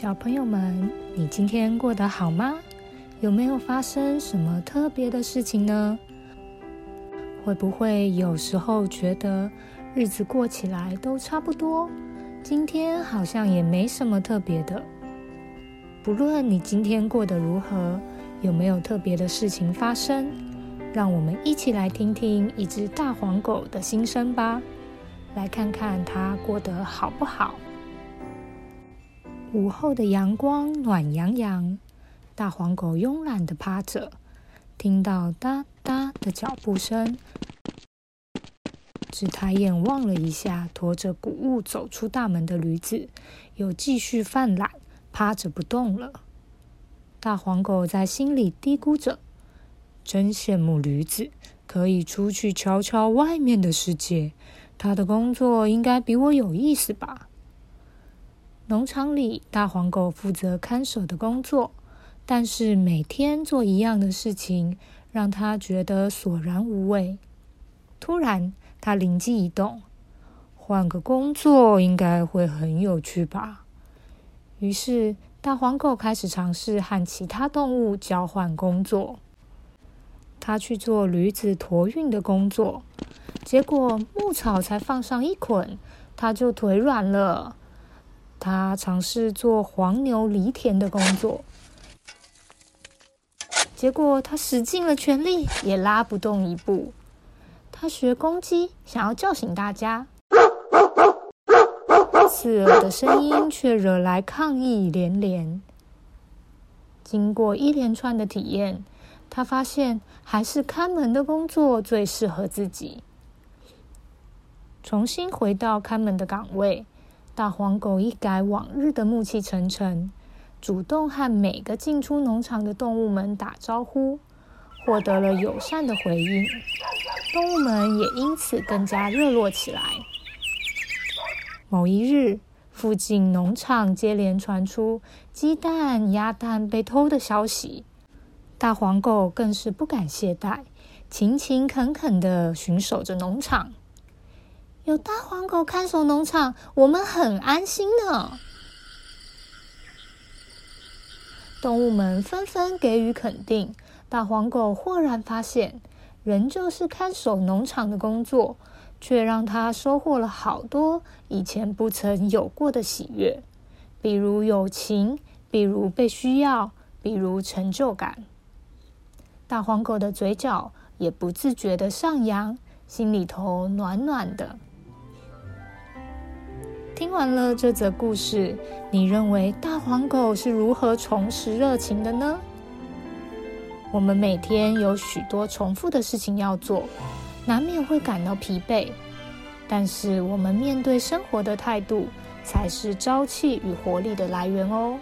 小朋友们，你今天过得好吗？有没有发生什么特别的事情呢？会不会有时候觉得日子过起来都差不多？今天好像也没什么特别的。不论你今天过得如何，有没有特别的事情发生，让我们一起来听听一只大黄狗的心声吧，来看看它过得好不好。午后的阳光暖洋洋，大黄狗慵懒的趴着，听到哒哒的脚步声，只抬眼望了一下驮着谷物走出大门的驴子，又继续犯懒，趴着不动了。大黄狗在心里嘀咕着：“真羡慕驴子，可以出去瞧瞧外面的世界。他的工作应该比我有意思吧？”农场里，大黄狗负责看守的工作，但是每天做一样的事情，让他觉得索然无味。突然，他灵机一动，换个工作应该会很有趣吧？于是，大黄狗开始尝试和其他动物交换工作。他去做驴子驮运的工作，结果牧草才放上一捆，他就腿软了。他尝试做黄牛犁田的工作，结果他使尽了全力，也拉不动一步。他学公鸡，想要叫醒大家，刺耳的声音却惹来抗议连连。经过一连串的体验，他发现还是看门的工作最适合自己。重新回到看门的岗位。大黄狗一改往日的暮气沉沉，主动和每个进出农场的动物们打招呼，获得了友善的回应。动物们也因此更加热络起来。某一日，附近农场接连传出鸡蛋、鸭蛋被偷的消息，大黄狗更是不敢懈怠，勤勤恳恳地巡守着农场。有大黄狗看守农场，我们很安心呢。动物们纷纷给予肯定。大黄狗豁然发现，仍旧是看守农场的工作，却让他收获了好多以前不曾有过的喜悦，比如友情，比如被需要，比如成就感。大黄狗的嘴角也不自觉的上扬，心里头暖暖的。听完了这则故事，你认为大黄狗是如何重拾热情的呢？我们每天有许多重复的事情要做，难免会感到疲惫。但是，我们面对生活的态度，才是朝气与活力的来源哦。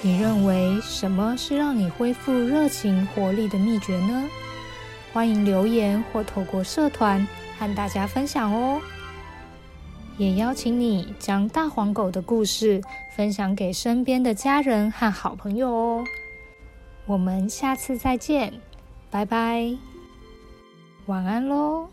你认为什么是让你恢复热情活力的秘诀呢？欢迎留言或透过社团。和大家分享哦，也邀请你将大黄狗的故事分享给身边的家人和好朋友哦。我们下次再见，拜拜，晚安喽。